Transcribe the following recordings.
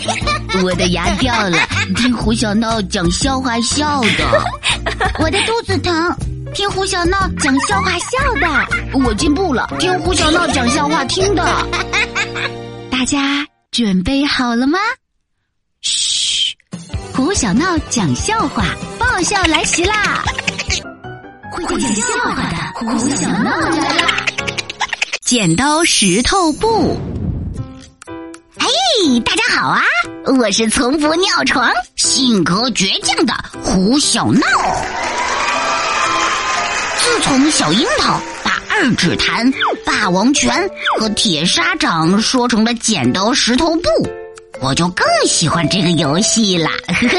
我的牙掉了，听胡小闹讲笑话笑的。我的肚子疼，听胡小闹讲笑话笑的。我进步了，听胡小闹讲笑话听的。大家准备好了吗？嘘，胡小闹讲笑话，爆笑来袭啦！会讲笑话的胡小闹来啦！剪刀石头布。大家好啊！我是从不尿床、性格倔强的胡小闹。自从小樱桃把二指弹、霸王拳和铁砂掌说成了剪刀石头布，我就更喜欢这个游戏啦。呵呵，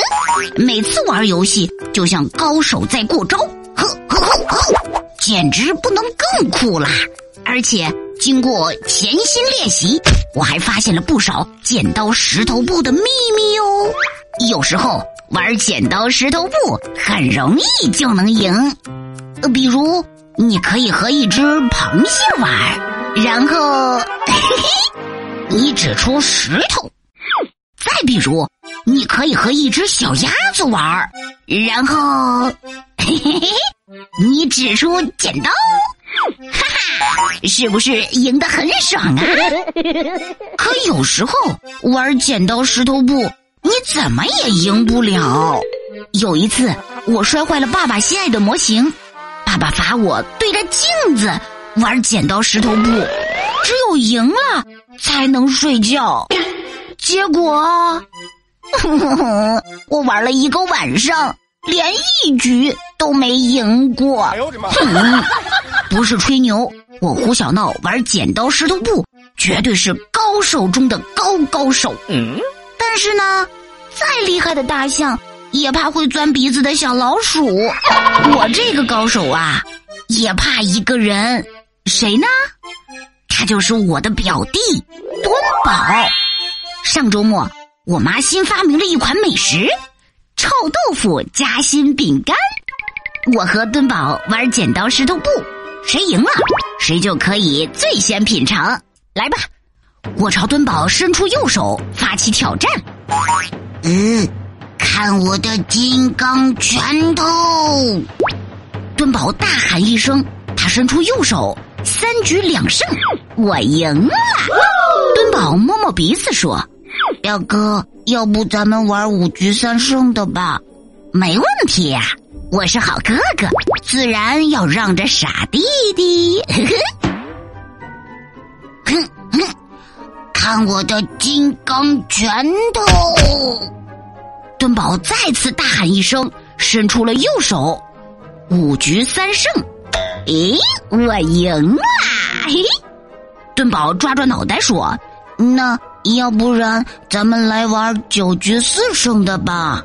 每次玩游戏就像高手在过招，呵呵呵，简直不能更酷啦！而且。经过潜心练习，我还发现了不少剪刀石头布的秘密哦。有时候玩剪刀石头布很容易就能赢，比如你可以和一只螃蟹玩，然后嘿嘿，你指出石头；再比如你可以和一只小鸭子玩，然后嘿嘿嘿，你指出剪刀。是不是赢得很爽啊？可有时候玩剪刀石头布，你怎么也赢不了。有一次，我摔坏了爸爸心爱的模型，爸爸罚我对着镜子玩剪刀石头布，只有赢了才能睡觉。结果，我玩了一个晚上，连一局都没赢过。哎呦我的妈！不是吹牛，我胡小闹玩剪刀石头布，绝对是高手中的高高手。嗯，但是呢，再厉害的大象也怕会钻鼻子的小老鼠。我这个高手啊，也怕一个人，谁呢？他就是我的表弟墩宝。上周末，我妈新发明了一款美食——臭豆腐夹心饼干。我和墩宝玩剪刀石头布。谁赢了，谁就可以最先品尝。来吧，我朝敦宝伸出右手，发起挑战。嗯，看我的金刚拳头！敦宝大喊一声，他伸出右手，三局两胜，我赢了。敦宝摸摸鼻子说：“表哥，要不咱们玩五局三胜的吧？”没问题呀。我是好哥哥，自然要让着傻弟弟。哼哼，看我的金刚拳头！墩宝再次大喊一声，伸出了右手，五局三胜。咦，我赢啦！嘿，墩宝抓抓脑袋说：“那要不然咱们来玩九局四胜的吧？”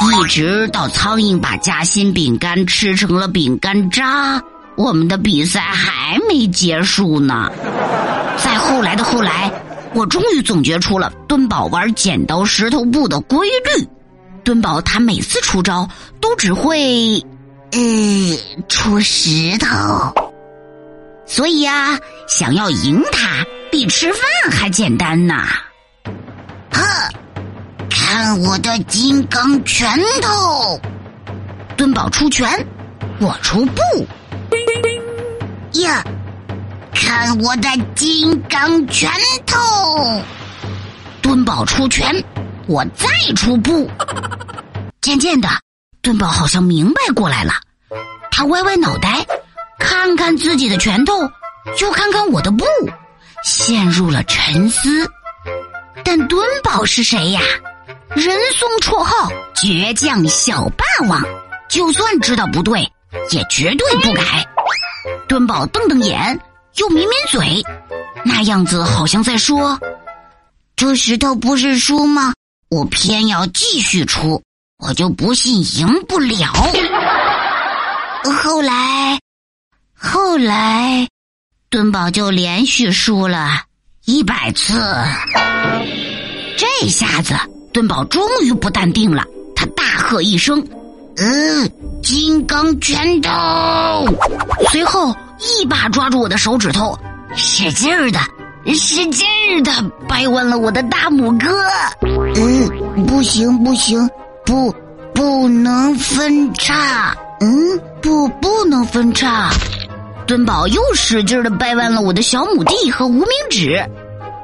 一直到苍蝇把夹心饼干吃成了饼干渣，我们的比赛还没结束呢。在后来的后来，我终于总结出了墩宝玩剪刀石头布的规律。墩宝他每次出招都只会，呃，出石头。所以呀，想要赢他，比吃饭还简单呐。呵。看我的金刚拳头！墩宝出拳，我出布。呀，看我的金刚拳头！墩宝出拳，我再出布。渐渐的，墩宝好像明白过来了，他歪歪脑袋，看看自己的拳头，又看看我的布，陷入了沉思。但墩宝是谁呀？人送绰号“倔强小霸王”，就算知道不对，也绝对不改。墩宝瞪瞪眼，又抿抿嘴，那样子好像在说：“这石头不是输吗？我偏要继续出，我就不信赢不了。”后来，后来，墩宝就连续输了一百次。这下子。墩宝终于不淡定了，他大喝一声：“嗯，金刚拳头！”随后一把抓住我的手指头，使劲儿的使劲儿的掰弯了我的大拇哥。嗯，不行不行，不，不能分叉。嗯，不，不能分叉。墩宝又使劲儿的掰弯了我的小拇弟和无名指，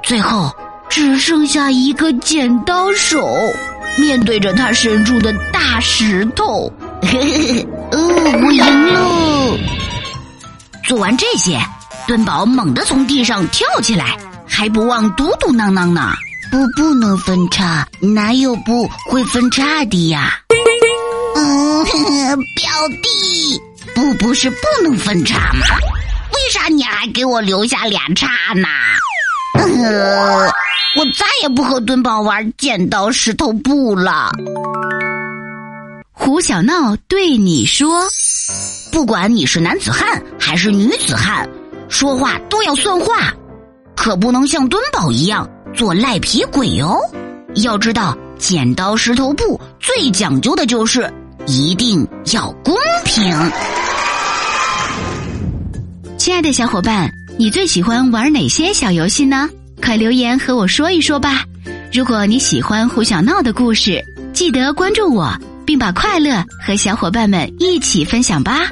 最后只剩下一个剪刀手，面对着他伸出的大石头。哦，我赢了！做完这些，墩宝猛地从地上跳起来，还不忘嘟嘟囔囔呢：“不，不能分叉，哪有不会分叉的呀？”嗯，表弟。不不是不能分叉吗？为啥你还给我留下俩叉呢？呃，我再也不和墩宝玩剪刀石头布了。胡小闹对你说：“不管你是男子汉还是女子汉，说话都要算话，可不能像墩宝一样做赖皮鬼哦。要知道，剪刀石头布最讲究的就是一定要公平。”亲爱的小伙伴，你最喜欢玩哪些小游戏呢？快留言和我说一说吧！如果你喜欢胡小闹的故事，记得关注我，并把快乐和小伙伴们一起分享吧。